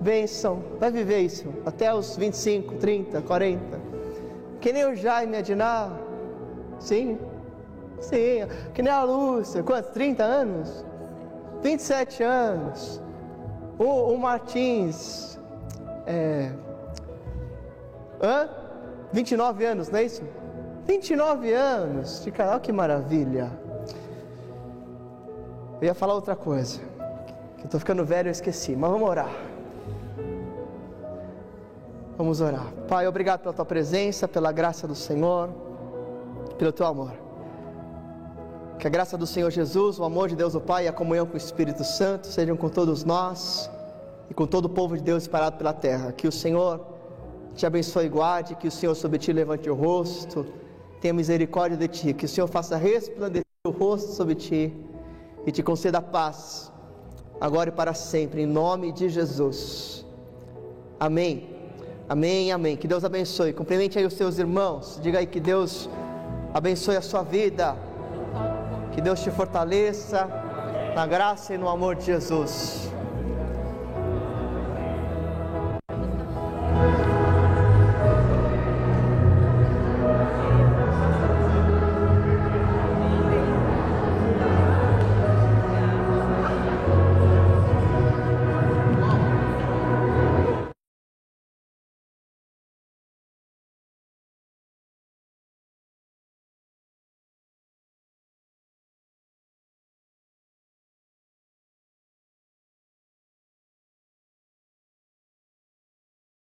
Benção. Vai viver isso até os 25, 30, 40. Que nem o Jaime Adinar. Sim. Sim. Que nem a Lúcia. Quantos? 30 anos? 27 anos. O, o Martins. É. Hã? 29 anos, não é isso? 29 anos de canal, que maravilha. Eu ia falar outra coisa, que eu estou ficando velho e esqueci, mas vamos orar. Vamos orar. Pai, obrigado pela tua presença, pela graça do Senhor, pelo teu amor. Que a graça do Senhor Jesus, o amor de Deus o Pai e a comunhão com o Espírito Santo sejam com todos nós e com todo o povo de Deus espalhado pela terra. Que o Senhor te abençoe e guarde, que o Senhor sobre ti levante o rosto, tenha misericórdia de ti, que o Senhor faça resplandecer o rosto sobre ti e te conceda paz, agora e para sempre, em nome de Jesus. Amém. Amém, amém. Que Deus abençoe. Cumprimente aí os seus irmãos. Diga aí que Deus abençoe a sua vida. Que Deus te fortaleça na graça e no amor de Jesus.